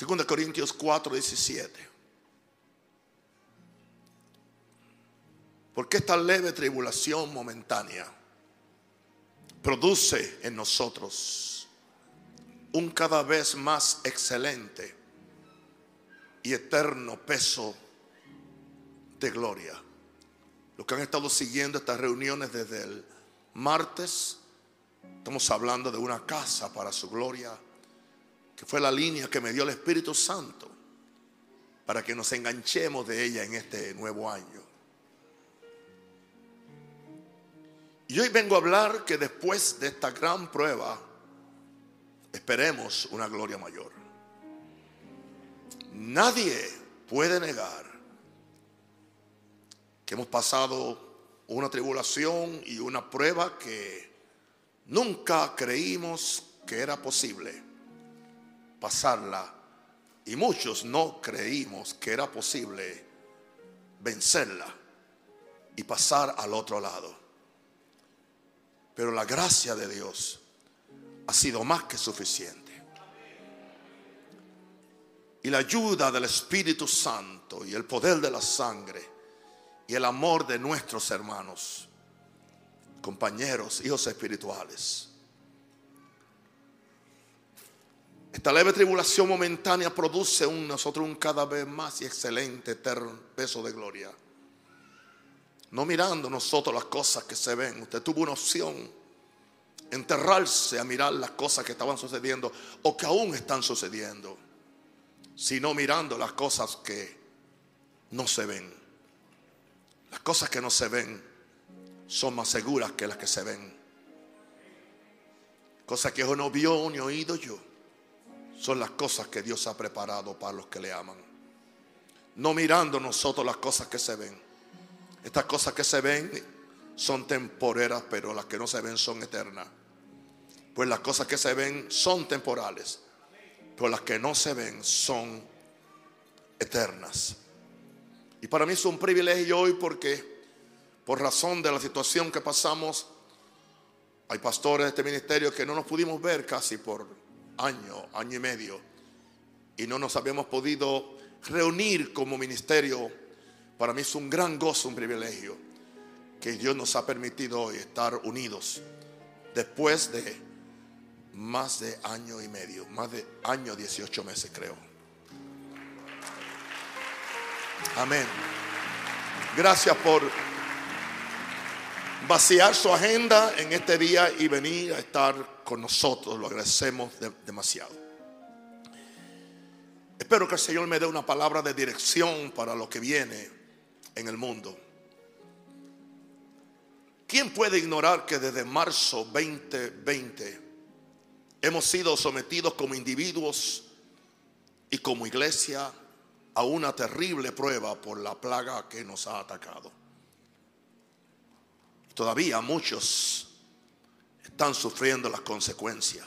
2 Corintios 4, 17. Porque esta leve tribulación momentánea produce en nosotros un cada vez más excelente y eterno peso de gloria. Los que han estado siguiendo estas reuniones desde el martes, estamos hablando de una casa para su gloria, que fue la línea que me dio el Espíritu Santo para que nos enganchemos de ella en este nuevo año. Y hoy vengo a hablar que después de esta gran prueba, esperemos una gloria mayor. Nadie puede negar que hemos pasado una tribulación y una prueba que nunca creímos que era posible pasarla. Y muchos no creímos que era posible vencerla y pasar al otro lado. Pero la gracia de Dios ha sido más que suficiente. Y la ayuda del Espíritu Santo y el poder de la sangre y el amor de nuestros hermanos, compañeros, hijos espirituales. Esta leve tribulación momentánea produce en nosotros un cada vez más y excelente eterno peso de gloria. No mirando nosotros las cosas que se ven. Usted tuvo una opción. Enterrarse a mirar las cosas que estaban sucediendo o que aún están sucediendo. Sino mirando las cosas que no se ven. Las cosas que no se ven son más seguras que las que se ven. Cosas que yo no vio ni oído yo. Son las cosas que Dios ha preparado para los que le aman. No mirando nosotros las cosas que se ven estas cosas que se ven son temporeras, pero las que no se ven son eternas. Pues las cosas que se ven son temporales, pero las que no se ven son eternas. Y para mí es un privilegio hoy porque por razón de la situación que pasamos, hay pastores de este ministerio que no nos pudimos ver casi por año, año y medio. Y no nos habíamos podido reunir como ministerio para mí es un gran gozo, un privilegio que Dios nos ha permitido hoy estar unidos después de más de año y medio, más de año 18 meses creo. Amén. Gracias por vaciar su agenda en este día y venir a estar con nosotros. Lo agradecemos demasiado. Espero que el Señor me dé una palabra de dirección para lo que viene en el mundo. ¿Quién puede ignorar que desde marzo 2020 hemos sido sometidos como individuos y como iglesia a una terrible prueba por la plaga que nos ha atacado? Todavía muchos están sufriendo las consecuencias.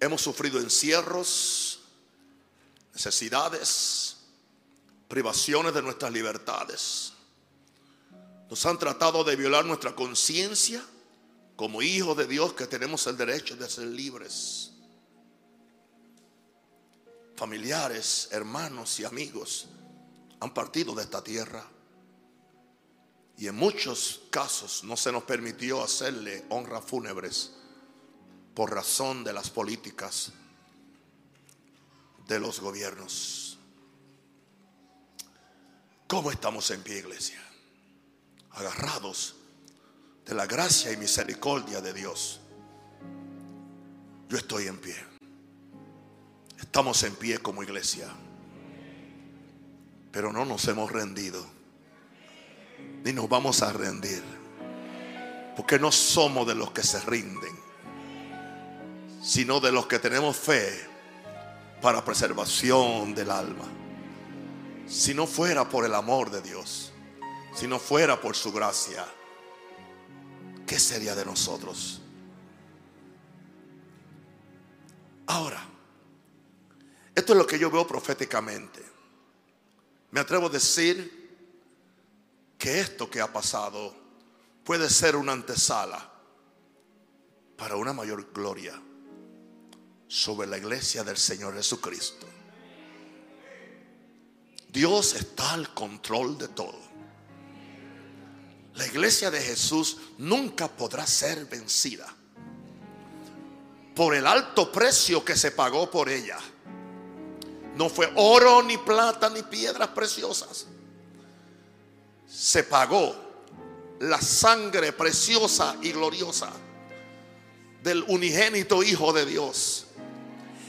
Hemos sufrido encierros, necesidades, privaciones de nuestras libertades. Nos han tratado de violar nuestra conciencia como hijos de Dios que tenemos el derecho de ser libres. Familiares, hermanos y amigos han partido de esta tierra. Y en muchos casos no se nos permitió hacerle honras fúnebres por razón de las políticas de los gobiernos. ¿Cómo estamos en pie, iglesia? Agarrados de la gracia y misericordia de Dios. Yo estoy en pie. Estamos en pie como iglesia. Pero no nos hemos rendido. Ni nos vamos a rendir. Porque no somos de los que se rinden. Sino de los que tenemos fe para preservación del alma si no fuera por el amor de Dios, si no fuera por su gracia, ¿qué sería de nosotros? Ahora, esto es lo que yo veo proféticamente. Me atrevo a decir que esto que ha pasado puede ser una antesala para una mayor gloria, sobre la iglesia del Señor Jesucristo. Dios está al control de todo. La iglesia de Jesús nunca podrá ser vencida por el alto precio que se pagó por ella. No fue oro, ni plata, ni piedras preciosas. Se pagó la sangre preciosa y gloriosa del unigénito Hijo de Dios.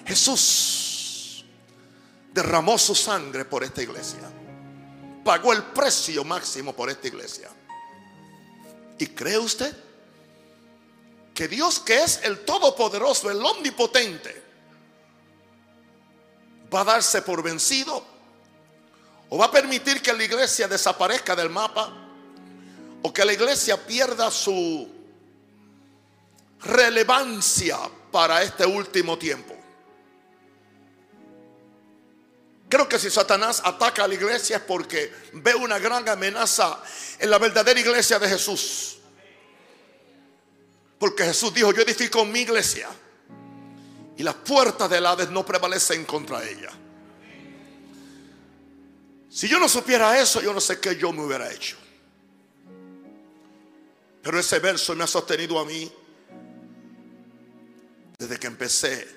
Jesús derramó su sangre por esta iglesia. Pagó el precio máximo por esta iglesia. ¿Y cree usted que Dios que es el Todopoderoso, el Omnipotente, va a darse por vencido? ¿O va a permitir que la iglesia desaparezca del mapa? ¿O que la iglesia pierda su relevancia para este último tiempo? Creo que si Satanás ataca a la iglesia es porque ve una gran amenaza en la verdadera iglesia de Jesús. Porque Jesús dijo, yo edifico mi iglesia y las puertas del Hades no prevalecen contra ella. Si yo no supiera eso, yo no sé qué yo me hubiera hecho. Pero ese verso me ha sostenido a mí desde que empecé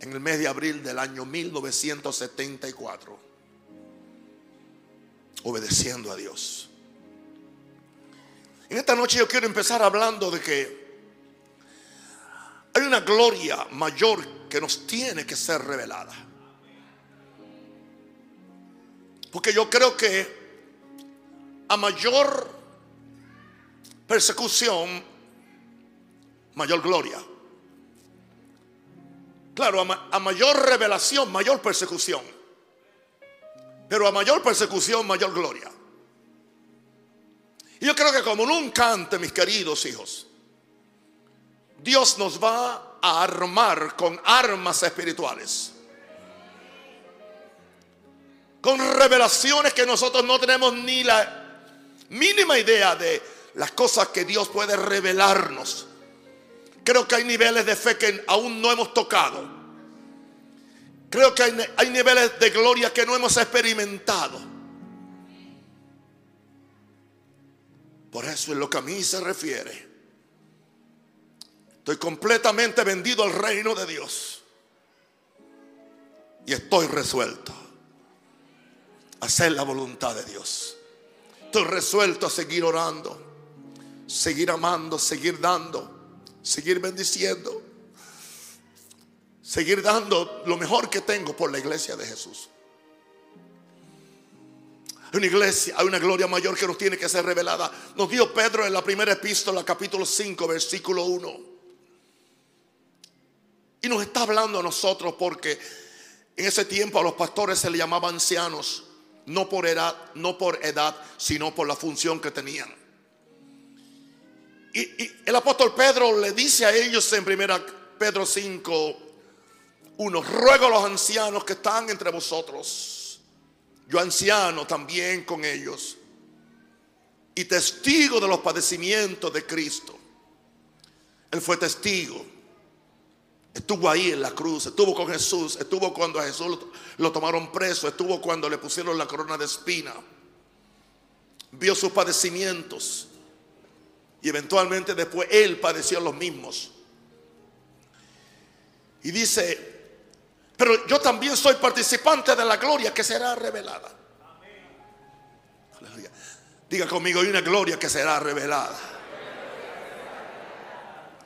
en el mes de abril del año 1974, obedeciendo a Dios. En esta noche yo quiero empezar hablando de que hay una gloria mayor que nos tiene que ser revelada. Porque yo creo que a mayor persecución, mayor gloria. Claro, a, mayor revelación, mayor persecución. Pero a mayor persecución, mayor gloria. Y yo creo que como nunca antes, mis queridos hijos, Dios nos va a armar con armas espirituales. Con revelaciones que nosotros no tenemos ni la mínima idea de las cosas que Dios puede revelarnos. Creo que hay niveles de fe que aún no hemos tocado. Creo que hay, niveles de gloria que no hemos experimentado. Por eso en lo que a mí se refiere, estoy completamente vendido al reino de Dios. Y estoy resuelto hacer la voluntad de Dios. Estoy resuelto a seguir orando, seguir amando, seguir dando seguir bendiciendo, seguir dando lo mejor que tengo por la iglesia de Jesús. Hay una iglesia, hay una gloria mayor que nos tiene que ser revelada. Nos dio Pedro en la primera epístola, capítulo 5, versículo 1. Y nos está hablando a nosotros porque en ese tiempo a los pastores se le llamaba ancianos, no por edad, no por edad, sino por la función que tenían. Y, el apóstol Pedro le dice a ellos en primera Pedro 5, 1, ruego a los ancianos que están entre vosotros, yo anciano también con ellos, y testigo de los padecimientos de Cristo. Él fue testigo. Estuvo ahí en la cruz, estuvo con Jesús, estuvo cuando a Jesús lo tomaron preso, estuvo cuando le pusieron la corona de espina. Vio sus padecimientos y eventualmente después él padeció los mismos. Y dice, pero yo también soy participante de la gloria que será revelada. Diga conmigo, hay una gloria que será revelada.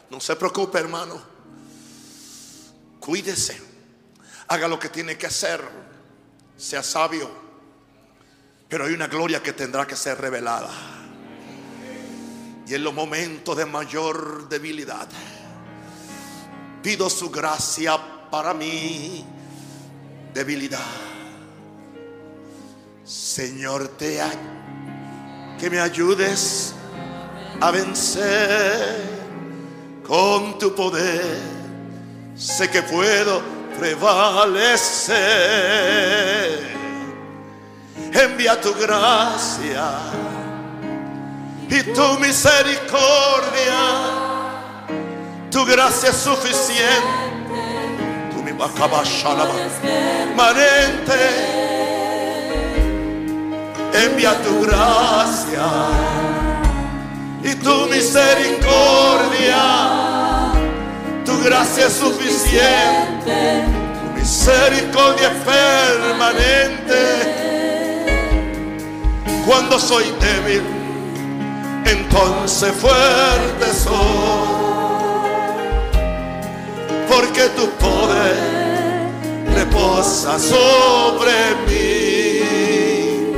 No se preocupe, hermano. Cuídese. Haga lo que tiene que hacer. Sea sabio. Pero hay una gloria que tendrá que ser revelada. Y en los momentos de mayor debilidad, pido su gracia para mi debilidad. Señor, te que me ayudes a vencer con tu poder. Sé que puedo prevalecer. Envía tu gracia y tu misericordia, tu gracia es suficiente Manente, envía tu gracia y tu misericordia. Gracia suficiente, tu misericordia permanente. Cuando soy débil, entonces fuerte soy porque tu poder reposa sobre mí.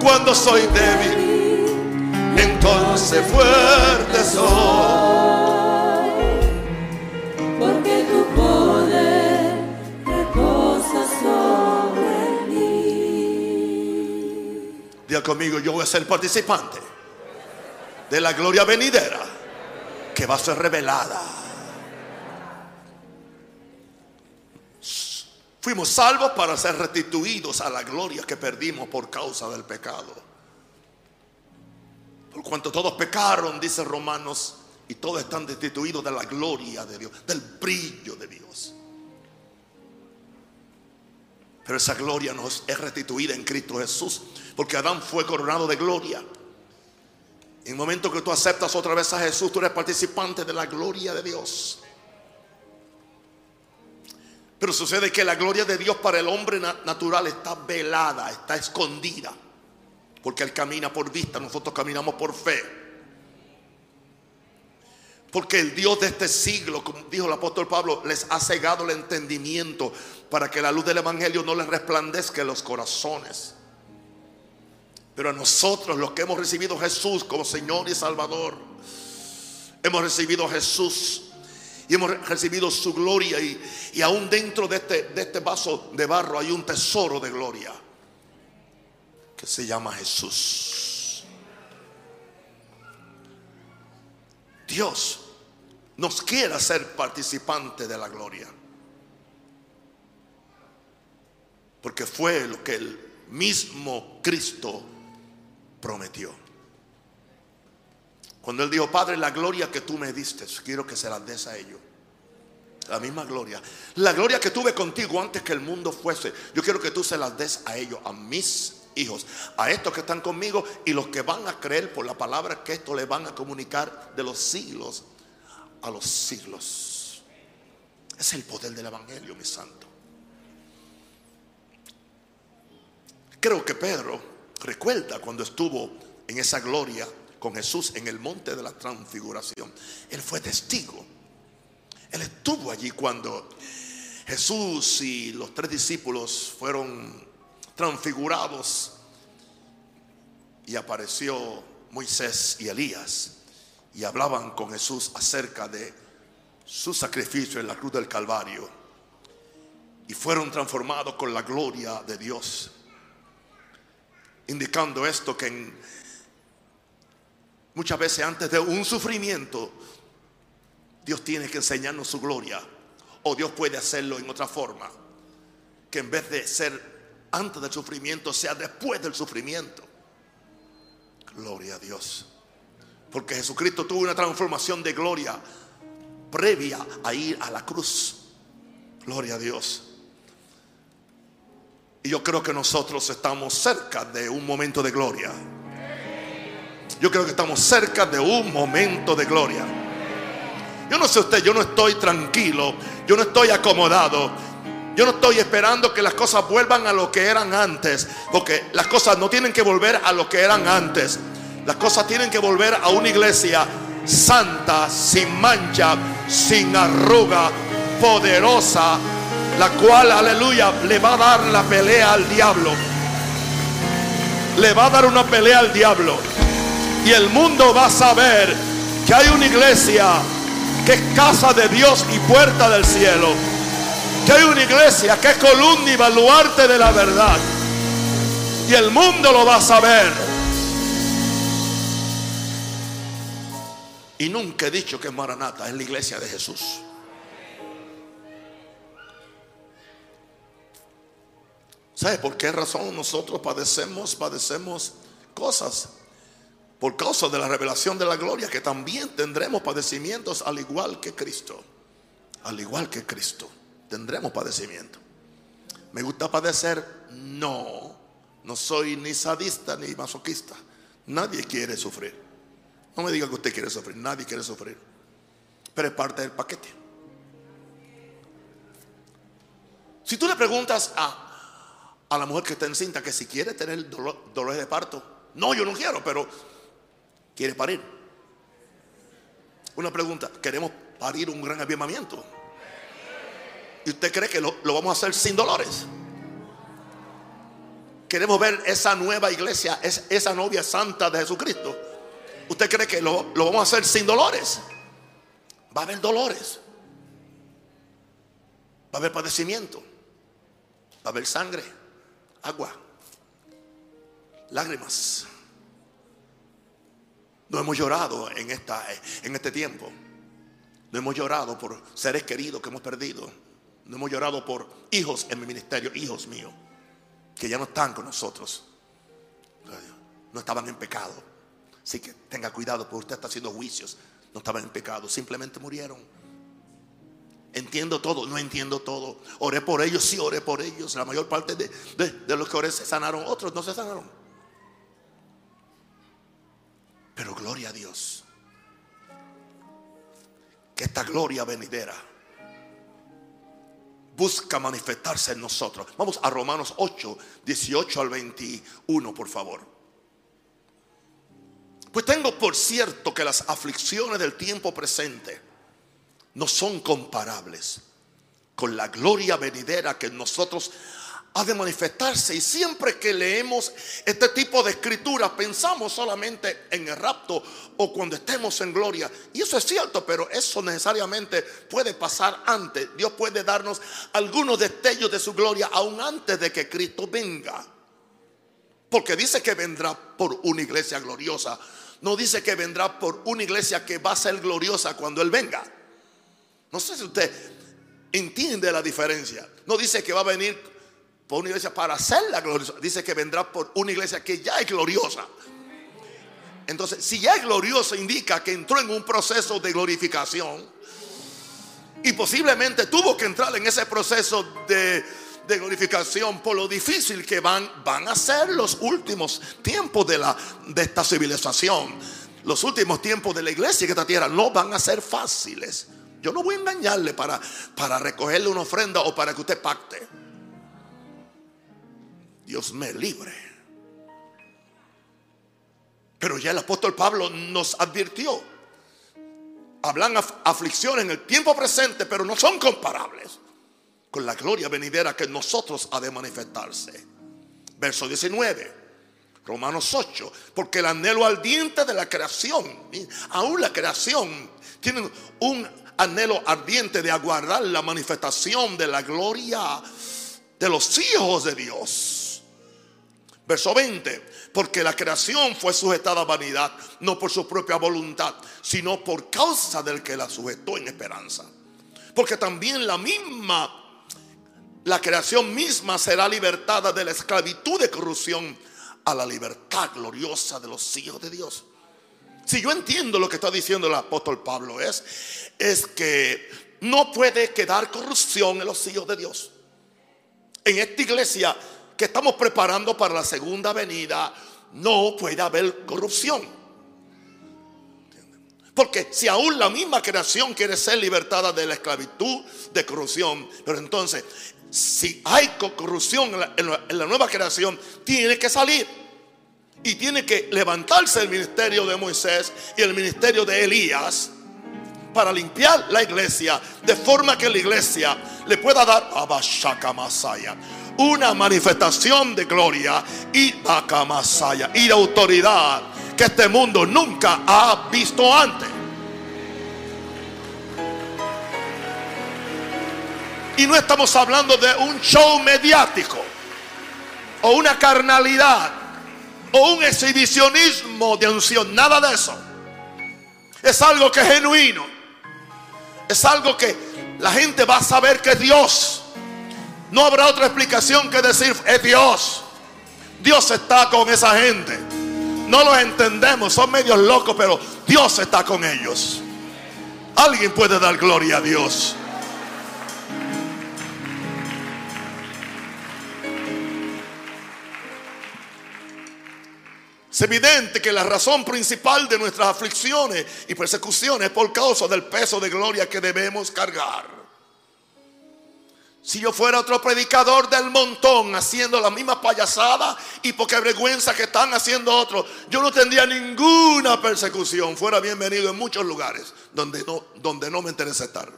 Cuando soy débil, entonces fuerte soy. Conmigo, yo voy a ser participante de la gloria venidera que va a ser revelada. Fuimos salvos para ser restituidos a la gloria que perdimos por causa del pecado. Por cuanto todos pecaron, dice Romanos, y todos están destituidos de la gloria de Dios, del brillo de Dios. Pero esa gloria nos es restituida en Cristo Jesús, porque Adán fue coronado de gloria. En el momento que tú aceptas otra vez a Jesús, tú eres participante de la gloria de Dios. Pero sucede que la gloria de Dios para el hombre natural está velada, está escondida. Porque Él camina por vista, nosotros caminamos por fe. Porque el Dios de este siglo, como dijo el apóstol Pablo, les ha cegado el entendimiento para que la luz del Evangelio no les resplandezca en los corazones. Pero nosotros, los que hemos recibido a Jesús como Señor y Salvador, hemos recibido a Jesús y hemos recibido su gloria y, y aún dentro de este, de este vaso de barro hay un tesoro de gloria que se llama Jesús. Dios nos quiere hacer participante de la gloria. Porque fue lo que el mismo Cristo prometió. Cuando él dijo, Padre, la gloria que tú me diste, quiero que se la des a ellos. La misma gloria. La gloria que tuve contigo antes que el mundo fuese. Yo quiero que tú se las des a ellos, a mis hijos, a estos que están conmigo y los que van a creer por la palabra que esto le van a comunicar de los siglos a los siglos. Es el poder del Evangelio, mi santo. Creo que Pedro recuerda cuando estuvo en esa gloria con Jesús en el monte de la transfiguración. Él fue testigo. Él estuvo allí cuando Jesús y los tres discípulos fueron transfigurados y apareció Moisés y Elías y hablaban con Jesús acerca de su sacrificio en la cruz del Calvario y fueron transformados con la gloria de Dios, indicando esto que en Muchas veces antes de un sufrimiento, Dios tiene que enseñarnos su gloria. O Dios puede hacerlo en otra forma. Que en vez de ser antes del sufrimiento, sea después del sufrimiento. Gloria a Dios. Porque Jesucristo tuvo una transformación de gloria previa a ir a la cruz. Gloria a Dios. Y yo creo que nosotros estamos cerca de un momento de gloria. Yo creo que estamos cerca de un momento de gloria. Yo no sé usted, yo no estoy tranquilo, yo no estoy acomodado. Yo no estoy esperando que las cosas vuelvan a lo que eran antes, porque las cosas no tienen que volver a lo que eran antes. Las cosas tienen que volver a una iglesia santa, sin mancha, sin arruga, poderosa, la cual, aleluya, le va a dar la pelea al diablo. Le va a dar una pelea al diablo. Y el mundo va a saber que hay una iglesia que es casa de Dios y puerta del cielo. Que hay una iglesia que es columna y baluarte de la verdad. Y el mundo lo va a saber. Y nunca he dicho que Maranata es la iglesia de Jesús. ¿Sabe por qué razón nosotros padecemos, padecemos cosas? por causa de la revelación de la gloria, que también tendremos padecimientos al igual que Cristo. Al igual que Cristo. tendremos padecimiento. ¿Me gusta padecer? No. No soy ni sadista ni masoquista. Nadie quiere sufrir. No me diga que usted quiere sufrir. Nadie quiere sufrir. Pero es parte del paquete. Si tú le preguntas a, a la mujer que está encinta que si quiere tener dolor, dolores de parto, no, yo no quiero, pero quiere parir. Una pregunta, ¿queremos parir un gran avivamiento? ¿Y usted cree que lo, vamos a hacer sin dolores? Queremos ver esa nueva iglesia, es- esa novia santa de Jesucristo. ¿Usted cree que lo, lo vamos a hacer sin dolores? Va a haber dolores. Va a haber padecimiento. Va a haber sangre, agua, lágrimas. No hemos llorado en, esta, en este tiempo. No hemos llorado por seres queridos que hemos perdido. No hemos llorado por hijos en mi ministerio, hijos míos, que ya no están con nosotros. No estaban en pecado. Así que tenga cuidado, porque usted está haciendo juicios. No estaban en pecado, simplemente murieron. Entiendo todo, no entiendo todo. Oré por ellos, sí oré por ellos. La mayor parte de, de- los que oré se sanaron, otros no se sanaron. Pero gloria a Dios. Que esta gloria venidera busca manifestarse en nosotros. Vamos a Romanos 8, 18 al 21, por favor. Pues tengo por cierto que las aflicciones del tiempo presente no son comparables con la gloria venidera que nosotros ha de manifestarse. Y siempre que leemos este tipo de escritura, pensamos solamente en el rapto o cuando estemos en gloria. Y eso es cierto, pero eso necesariamente puede pasar antes. Dios puede darnos algunos destellos de su gloria aún antes de que Cristo venga. Porque dice que vendrá por una iglesia gloriosa. No dice que vendrá por una iglesia que va a ser gloriosa cuando Él venga. No sé si usted entiende la diferencia. No dice que va a venir por una iglesia para hacerla gloriosa. Dice que vendrá por una iglesia que ya es gloriosa. Entonces, si ya es gloriosa, indica que entró en un proceso de glorificación. Y posiblemente tuvo que entrar en ese proceso de, de glorificación por lo difícil que van, van a ser los últimos tiempos de, la, de esta civilización. Los últimos tiempos de la iglesia en esta tierra no van a ser fáciles. Yo no voy a engañarle para, para recogerle una ofrenda o para que usted pacte. Dios me libre. Pero ya el apóstol Pablo nos advirtió. Hablan af- aflicciones en el tiempo presente, pero no son comparables con la gloria venidera que nosotros ha de manifestarse. Verso 19. Romanos 8, porque el anhelo ardiente de la creación, aún la creación, tiene un anhelo ardiente de aguardar la manifestación de la gloria de los hijos de Dios. Verso 20, porque la creación fue sujetada a vanidad, no por su propia voluntad, sino por causa del que la sujetó en esperanza. Porque también la misma, la creación misma será libertada de la esclavitud de corrupción a la libertad gloriosa de los hijos de Dios. Si yo entiendo lo que está diciendo el apóstol Pablo es, es que no puede quedar corrupción en los hijos de Dios. En esta iglesia que estamos preparando para la segunda venida, no puede haber corrupción. Porque si aún la misma creación quiere ser libertada de la esclavitud de corrupción, pero entonces si hay co- corrupción en la nueva creación, tiene que salir. Y tiene que levantarse el ministerio de Moisés y el ministerio de Elías para limpiar la iglesia de forma que la iglesia le pueda dar a Bashaka Masaya una manifestación de gloria y Masaya y de autoridad que este mundo nunca ha visto antes. Y no estamos hablando de un show mediático o una carnalidad o un exhibicionismo de unción, nada de eso. Es algo que es genuino. Es algo que la gente va a saber que es Dios. No habrá otra explicación que decir es Dios. Dios está con esa gente. No los entendemos, son medios locos, pero Dios está con ellos. Alguien puede dar gloria a Dios. Es evidente que la razón principal de nuestras aflicciones y persecuciones es por causa del peso de gloria que debemos cargar. Si yo fuera otro predicador del montón haciendo la misma payasada y porque vergüenza que están haciendo otros, yo no tendría ninguna persecución. Fuera bienvenido en muchos lugares donde no, donde no me interesa estar.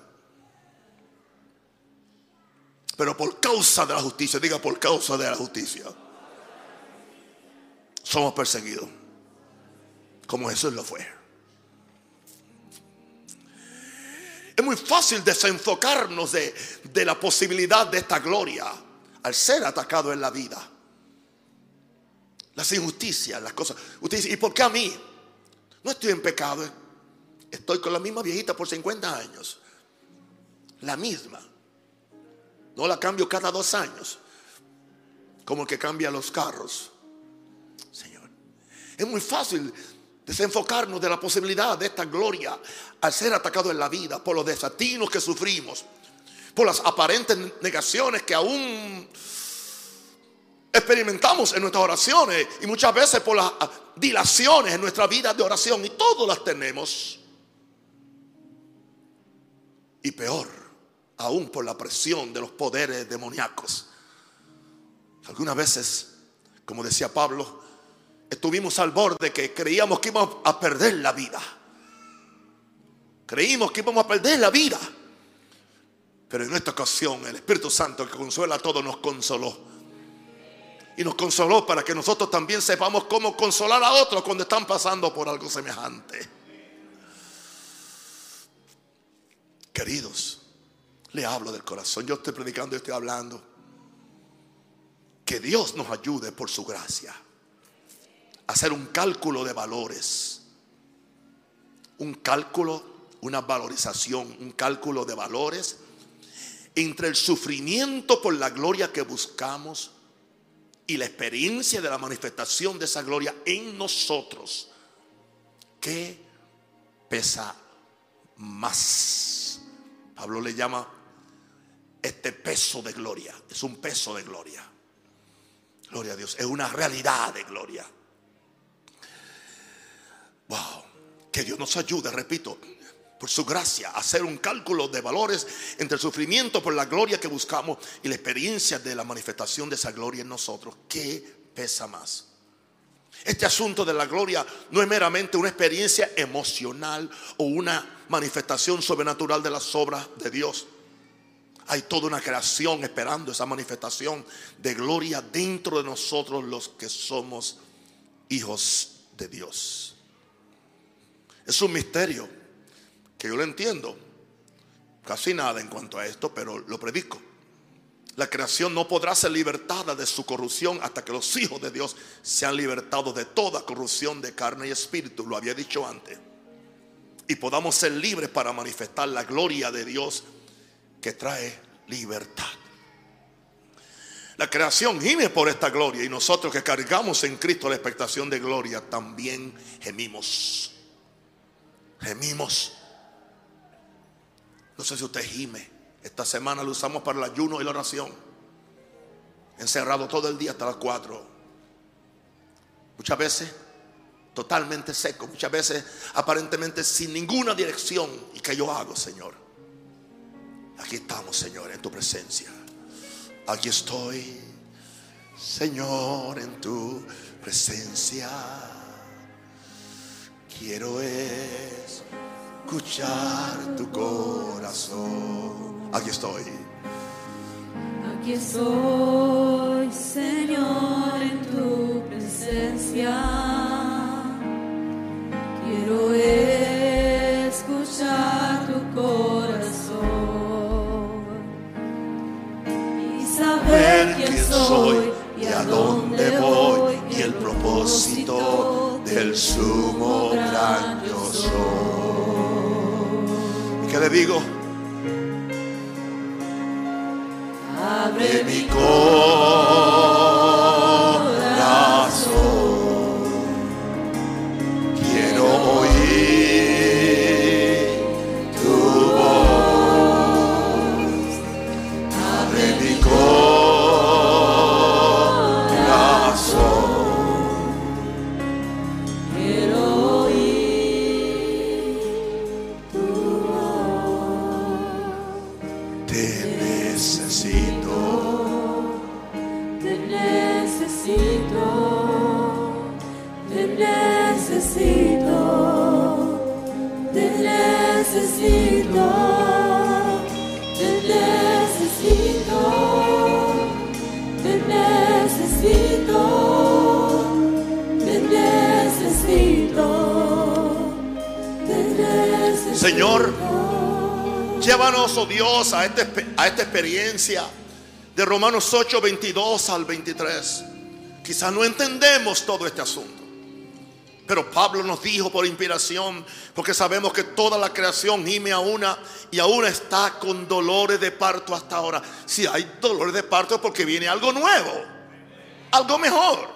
Pero por causa de la justicia, diga por causa de la justicia, somos perseguidos. Como Jesús lo fue. Es muy fácil desenfocarnos de, de la posibilidad de esta gloria al ser atacado en la vida. Las injusticias, las cosas. Usted dice, ¿y por qué a mí? No estoy en pecado. Estoy con la misma viejita por 50 años. La misma. No la cambio cada dos años. Como el que cambia los carros. Es muy fácil desenfocarnos de la posibilidad de esta gloria al ser atacado en la vida por los desatinos que sufrimos, por las aparentes negaciones que aún experimentamos en nuestras oraciones y muchas veces por las dilaciones en nuestra vida de oración y todas las tenemos. Y peor, aún por la presión de los poderes demoníacos. Algunas veces, como decía Pablo, estuvimos al borde que creíamos que íbamos a perder la vida. Creímos que íbamos a perder la vida. Pero en esta ocasión el Espíritu Santo que consuela a todos nos consoló. Y nos consoló para que nosotros también sepamos cómo consolar a otros cuando están pasando por algo semejante. Queridos, le hablo del corazón. Yo estoy predicando y estoy hablando. Que Dios nos ayude por su gracia hacer un cálculo de valores. Un cálculo, una valorización, un cálculo de valores entre el sufrimiento por la gloria que buscamos y la experiencia de la manifestación de esa gloria en nosotros. ¿Qué pesa más? Pablo le llama este peso de gloria. Es un peso de gloria. Gloria a Dios. Es una realidad de gloria. Wow. Que Dios nos ayude, repito, por su gracia, a hacer un cálculo de valores entre el sufrimiento por la gloria que buscamos y la experiencia de la manifestación de esa gloria en nosotros. ¿Qué pesa más? Este asunto de la gloria no es meramente una experiencia emocional o una manifestación sobrenatural de las obras de Dios. Hay toda una creación esperando esa manifestación de gloria dentro de nosotros los que somos hijos de Dios. Es un misterio que yo lo entiendo. Casi nada en cuanto a esto, pero lo predico. La creación no podrá ser libertada de su corrupción hasta que los hijos de Dios sean libertados de toda corrupción de carne y espíritu. Lo había dicho antes. Y podamos ser libres para manifestar la gloria de Dios que trae libertad. La creación gime por esta gloria y nosotros que cargamos en Cristo la expectación de gloria también gemimos gemimos. No sé si usted gime. Esta semana lo usamos para el ayuno y la oración. Encerrado todo el día hasta las 4. Muchas veces totalmente seco, muchas veces aparentemente sin ninguna dirección. ¿Y qué yo hago, Señor? Aquí estamos, Señor, en tu presencia. Aquí estoy, Señor, en tu presencia. Quiero escuchar tu corazón. Aquí estoy. Aquí estoy, Señor, en tu presencia. Quiero escuchar tu corazón y saber quién soy y a dónde voy y el propósito el sumo gran yo soy. ¿Y qué le digo? Abre mi corazón. Señor, llévanos, oh Dios, a, esta experiencia de Romanos 8, 22 al 23. Quizás no entendemos todo este asunto. Pero Pablo nos dijo por inspiración, porque sabemos que toda la creación gime a una y aún está con dolores de parto hasta ahora. Si hay dolores de parto es porque viene algo nuevo, algo mejor.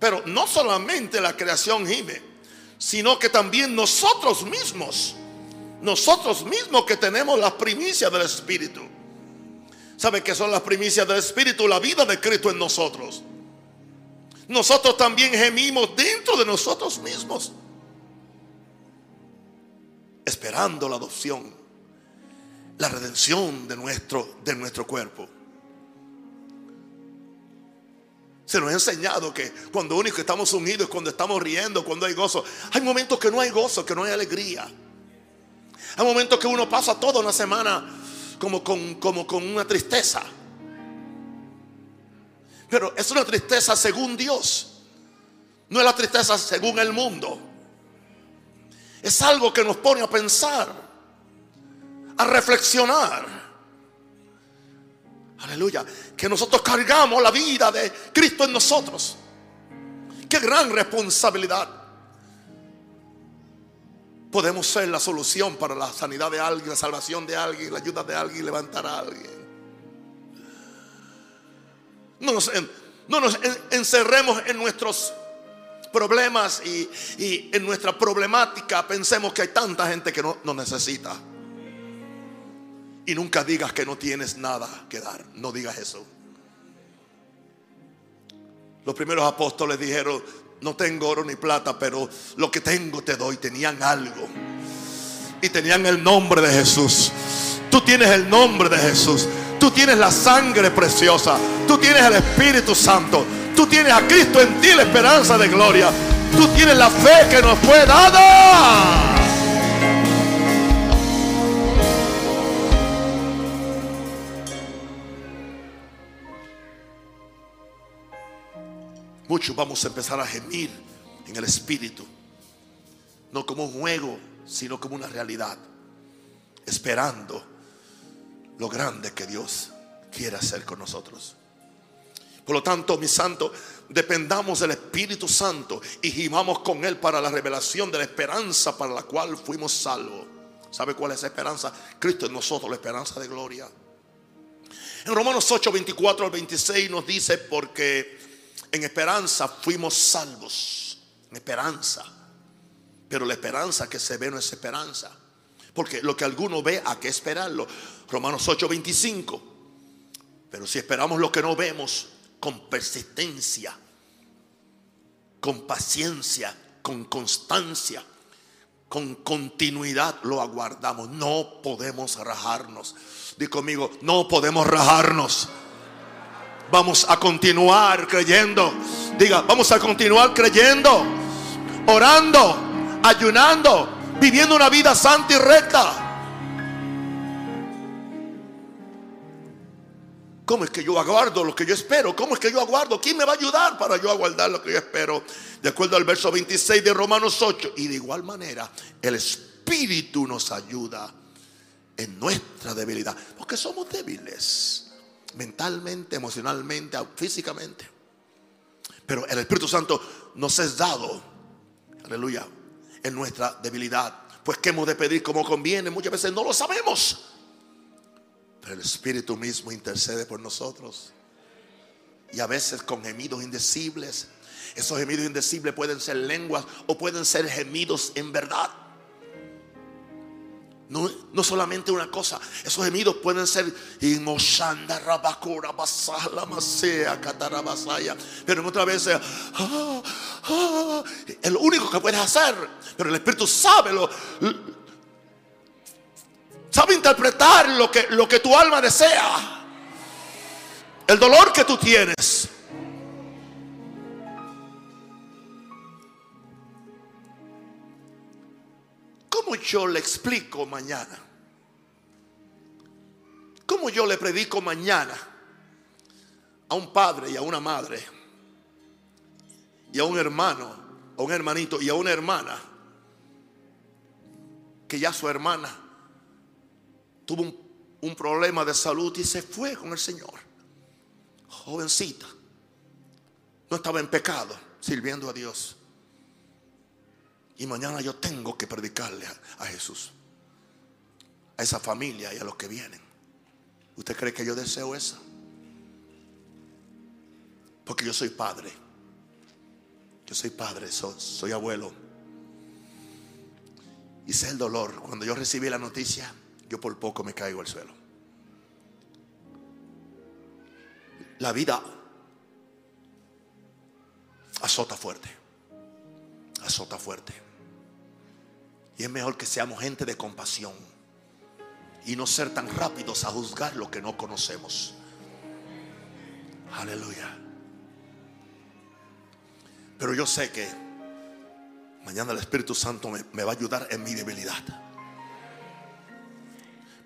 Pero no solamente la creación gime, sino que también nosotros mismos, nosotros mismos que tenemos las primicias del Espíritu. ¿Sabe qué son las primicias del Espíritu? La vida de Cristo en nosotros. Nosotros también gemimos dentro de nosotros mismos, esperando la adopción, la redención de nuestro, de nuestro cuerpo. Se nos ha enseñado que cuando único estamos unidos, cuando estamos riendo, cuando hay gozo, hay momentos que no hay gozo, que no hay alegría. Hay momentos que uno pasa toda una semana como con, como con una tristeza. Pero es una tristeza según Dios. No es la tristeza según el mundo. Es algo que nos pone a pensar, a reflexionar. Aleluya. Que nosotros cargamos la vida de Cristo en nosotros. Qué gran responsabilidad. Podemos ser la solución para la sanidad de alguien, la salvación de alguien, la ayuda de alguien, levantar a alguien. No nos, no nos encerremos en nuestros problemas y, y, en nuestra problemática. Pensemos que hay tanta gente que no nos necesita. Y nunca digas que no tienes nada que dar. No digas eso. Los primeros apóstoles dijeron, no tengo oro ni plata, pero lo que tengo te doy. Tenían algo. Y tenían el nombre de Jesús. Tú tienes el nombre de Jesús. Tú tienes la sangre preciosa. Tú tienes el Espíritu Santo. Tú tienes a Cristo en ti la esperanza de gloria. Tú tienes la fe que nos fue dada. Muchos vamos a empezar a gemir en el Espíritu. No como un juego, sino como una realidad. Esperando lo grande que Dios quiere hacer con nosotros. Por lo tanto, mi santo, dependamos del Espíritu Santo y gimamos con Él para la revelación de la esperanza para la cual fuimos salvos. ¿Sabe cuál es esa esperanza? Cristo en nosotros, la esperanza de gloria. En Romanos 8, 24 al 26 nos dice, porque en esperanza fuimos salvos. En esperanza. Pero la esperanza que se ve no es esperanza. Porque lo que alguno ve, ¿a qué esperarlo? Romanos 8, 25. Pero si esperamos lo que no vemos, con persistencia, con paciencia, con constancia, con continuidad lo aguardamos. No podemos rajarnos. Di conmigo, no podemos rajarnos. Vamos a continuar creyendo. Diga, vamos a continuar creyendo, orando, ayunando, viviendo una vida santa y recta. ¿Cómo es que yo aguardo lo que yo espero? ¿Cómo es que yo aguardo? ¿Quién me va a ayudar para yo aguardar lo que yo espero? De acuerdo al verso 26 de Romanos 8. Y de igual manera, el Espíritu nos ayuda en nuestra debilidad. Porque somos débiles. Mentalmente, emocionalmente, físicamente. Pero el Espíritu Santo nos es dado. Aleluya. En nuestra debilidad. Pues que hemos de pedir como conviene. Muchas veces no lo sabemos. Pero el Espíritu mismo intercede por nosotros. Y a veces con gemidos indecibles. Esos gemidos indecibles pueden ser lenguas o pueden ser gemidos en verdad. No, no solamente una cosa, esos gemidos pueden ser pero en otra vez ah, ah, es lo único que puedes hacer. Pero el Espíritu sabe lo, sabe interpretar lo que, lo que tu alma desea. El dolor que tú tienes. ¿Cómo yo le explico mañana? ¿Cómo yo le predico mañana a un padre y a una madre y a un hermano, a un hermanito y a una hermana que ya su hermana tuvo un, un problema de salud y se fue con el Señor? Jovencita, no estaba en pecado, sirviendo a Dios. Y mañana yo tengo que predicarle a, Jesús, a esa familia y a los que vienen. ¿Usted cree que yo deseo eso? Porque yo soy padre. Yo soy padre, soy, soy, abuelo. Y sé el dolor. Cuando yo recibí la noticia, yo por poco me caigo al suelo. La vida azota fuerte. Azota fuerte. Y es mejor que seamos gente de compasión y no ser tan rápidos a juzgar lo que no conocemos. Aleluya. Pero yo sé que mañana el Espíritu Santo me, me, va a ayudar en mi debilidad.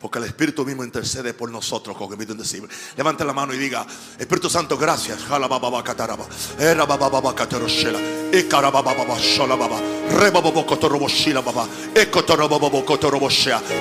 Porque el Espíritu mismo intercede por nosotros con el indecible. Levante la mano y diga, Espíritu Santo, gracias.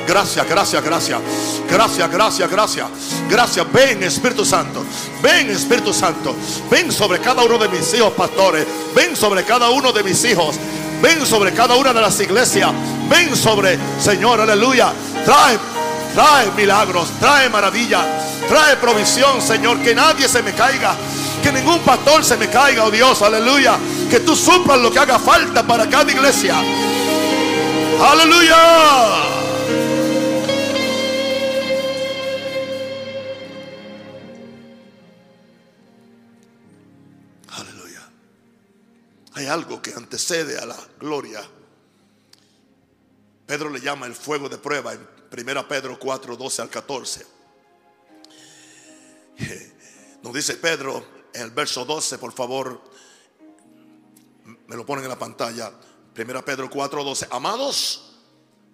Gracias, gracias, gracias. Gracias, gracias, gracias. Gracias. Ven, Espíritu Santo. Ven, Espíritu Santo. Ven sobre cada uno de mis hijos, pastores. Ven sobre cada uno de mis hijos. Ven sobre cada una de las iglesias. Ven sobre, Señor, aleluya. Trae Trae milagros, trae maravilla, trae provisión, Señor. Que nadie se me caiga. Que ningún pastor se me caiga, oh Dios, aleluya. Que tú suplas lo que haga falta para cada iglesia. Aleluya. Aleluya. Hay algo que antecede a la gloria. Pedro le llama el fuego de prueba en Primera Pedro 4, 12 al 14. Nos dice Pedro en el verso 12, por favor, me lo ponen en la pantalla. Primera Pedro 4, 12. Amados,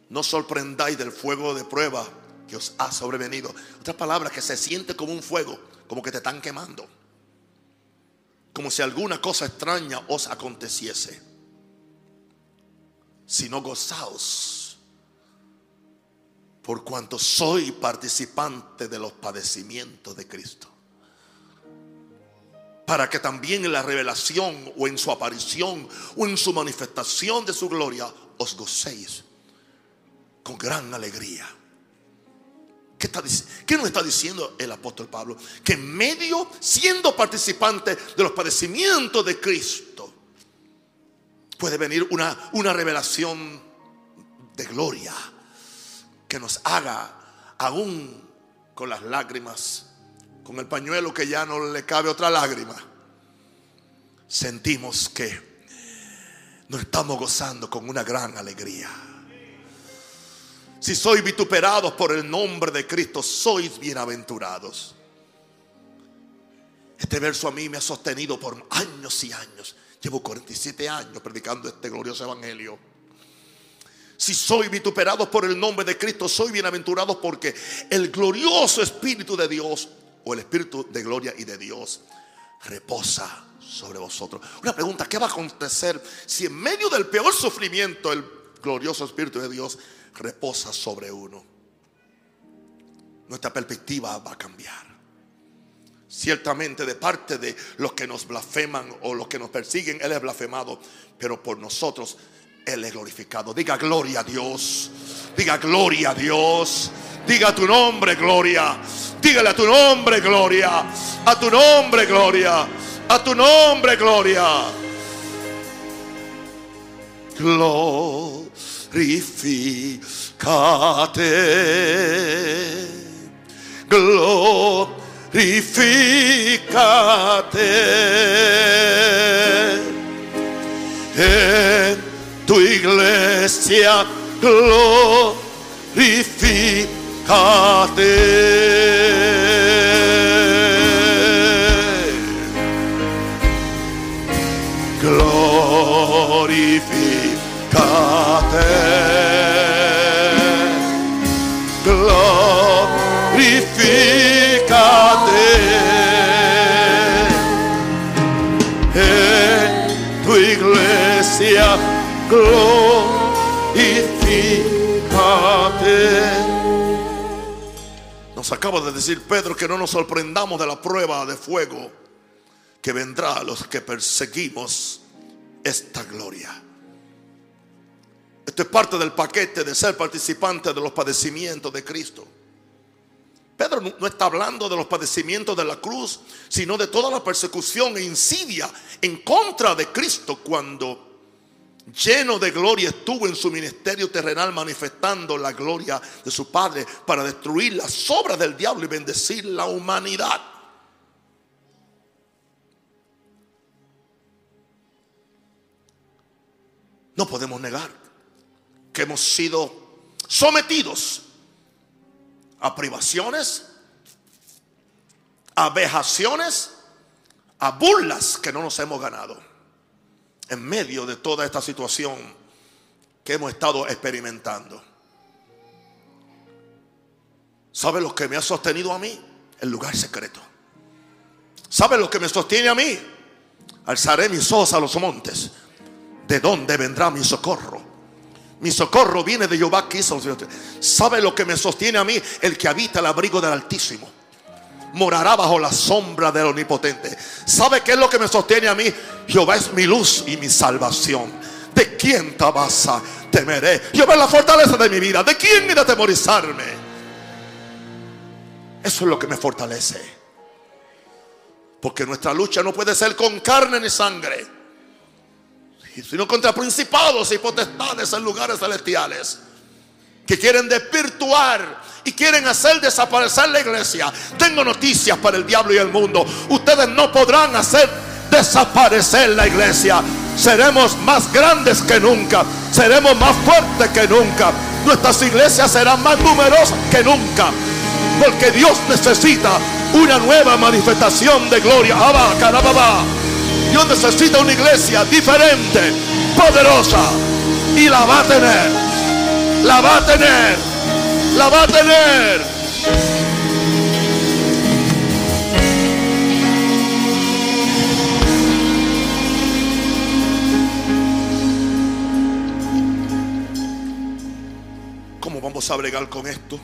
no sorprendáis del fuego de prueba que os ha sobrevenido. Otra palabra que se siente como un fuego, como que te están quemando. Como si alguna cosa extraña os aconteciese. Si no gozaos por cuanto soy participante de los padecimientos de Cristo. Para que también en la revelación o en su aparición o en su manifestación de su gloria os gocéis con gran alegría. ¿Qué, está, ¿Qué, nos está diciendo el apóstol Pablo? Que en medio, siendo participante de los padecimientos de Cristo, puede venir una, una revelación de gloria que nos haga, aún con las lágrimas, con el pañuelo que ya no le cabe otra lágrima, sentimos que nos estamos gozando con una gran alegría. Si sois vituperados por el nombre de Cristo, sois bienaventurados. Este verso a mí me ha sostenido por años y años. Llevo 47 años predicando este glorioso evangelio. Si soy vituperado por el nombre de Cristo, soy bienaventurado porque el glorioso Espíritu de Dios o el Espíritu de gloria y de Dios reposa sobre vosotros. Una pregunta, ¿qué va a acontecer si en medio del peor sufrimiento el glorioso Espíritu de Dios reposa sobre uno? Nuestra perspectiva va a cambiar. Ciertamente de parte de los que nos blasfeman o los que nos persiguen, Él es blasfemado, pero por nosotros él es glorificado. Diga gloria a Dios. Diga gloria a Dios. Diga tu nombre, gloria. Dígale a tu nombre, gloria. A tu nombre, gloria. A tu nombre, gloria. Glorificate. Glorificate. En tu iglesia glorificate. glorifícate acaba de decir Pedro que no nos sorprendamos de la prueba de fuego que vendrá a los que perseguimos esta gloria. Esto es parte del paquete de ser participante de los padecimientos de Cristo. Pedro no está hablando de los padecimientos de la cruz, sino de toda la persecución e insidia en contra de Cristo cuando lleno de gloria estuvo en su ministerio terrenal manifestando la gloria de su Padre para destruir las obras del diablo y bendecir la humanidad. No podemos negar que hemos sido sometidos a privaciones, a vejaciones, a burlas que no nos hemos ganado en medio de toda esta situación que hemos estado experimentando. ¿Sabe lo que me ha sostenido a mí? El lugar secreto. ¿Sabe lo que me sostiene a mí? Alzaré mis ojos a los montes. ¿De dónde vendrá mi socorro? Mi socorro viene de Jehová ¿Sabe lo que me sostiene a mí? El que habita el abrigo del Altísimo. Morará bajo la sombra del Omnipotente. ¿Sabe qué es lo que me sostiene a mí? Jehová es mi luz y mi salvación. ¿De quién te vas temeré? Jehová es la fortaleza de mi vida. ¿De quién ir a temorizarme? Eso es lo que me fortalece. Porque nuestra lucha no puede ser con carne ni sangre sino contra principados y potestades en lugares celestiales que quieren desvirtuar y quieren hacer desaparecer la iglesia. Tengo noticias para el diablo y el mundo. Ustedes no podrán hacer desaparecer la iglesia. Seremos más grandes que nunca. Seremos más fuertes que nunca. Nuestras iglesias serán más numerosas que nunca. Porque Dios necesita una nueva manifestación de gloria. Dios necesita una iglesia diferente, poderosa. Y la va a tener. La va a tener. La va a tener. ¿Cómo vamos a bregar con esto?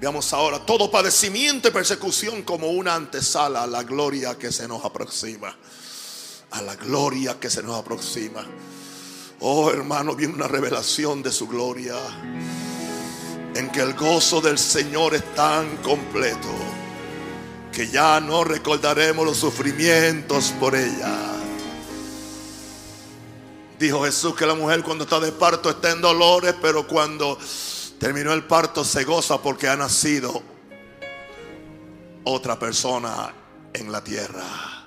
Veamos ahora todo padecimiento y persecución como una antesala a la gloria que se nos aproxima a la gloria que se nos aproxima. Oh hermano, viene una revelación de su gloria en que el gozo del Señor es tan completo que ya no recordaremos los sufrimientos por ella. Dijo Jesús que la mujer cuando está de parto está en dolores, pero cuando terminó el parto se goza porque ha nacido otra persona en la tierra.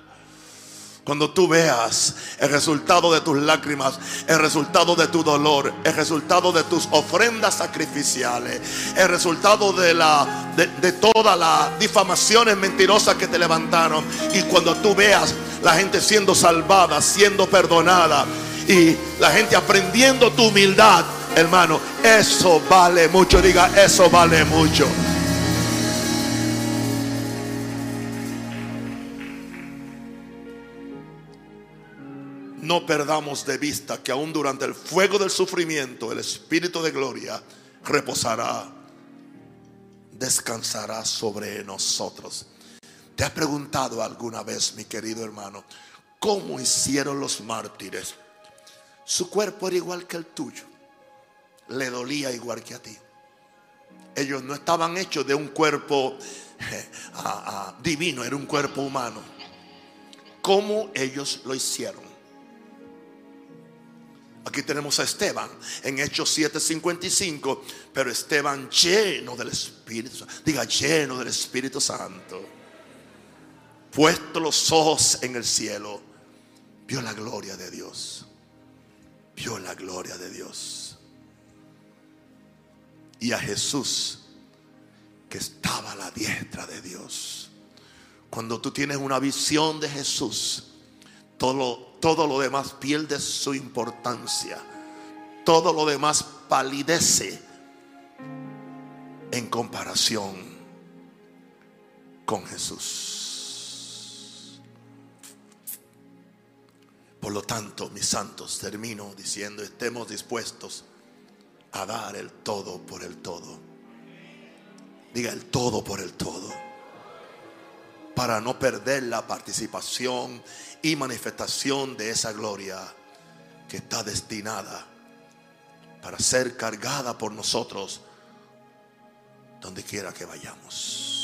Cuando tú veas el resultado de tus lágrimas, el resultado de tu dolor, el resultado de tus ofrendas sacrificiales, el resultado de, la, de, de todas las difamaciones mentirosas que te levantaron. Y cuando tú veas la gente siendo salvada, siendo perdonada y la gente aprendiendo tu humildad, hermano, eso vale mucho. Diga, eso vale mucho. No perdamos de vista que aún durante el fuego del sufrimiento el Espíritu de gloria reposará, descansará sobre nosotros. ¿Te has preguntado alguna vez, mi querido hermano, cómo hicieron los mártires? Su cuerpo era igual que el tuyo, le dolía igual que a ti. Ellos no estaban hechos de un cuerpo eh, divino, era un cuerpo humano. ¿Cómo ellos lo hicieron? Aquí tenemos a Esteban en Hechos 7:55, pero Esteban lleno del Espíritu Santo. Diga lleno del Espíritu Santo. Puesto los ojos en el cielo, vio la gloria de Dios. Vio la gloria de Dios. Y a Jesús que estaba a la diestra de Dios. Cuando tú tienes una visión de Jesús, todo lo, todo lo demás pierde su importancia. Todo lo demás palidece en comparación con Jesús. Por lo tanto, mis santos, termino diciendo, estemos dispuestos a dar el todo por el todo. Diga el todo por el todo. Para no perder la participación y manifestación de esa gloria que está destinada para ser cargada por nosotros donde quiera que vayamos.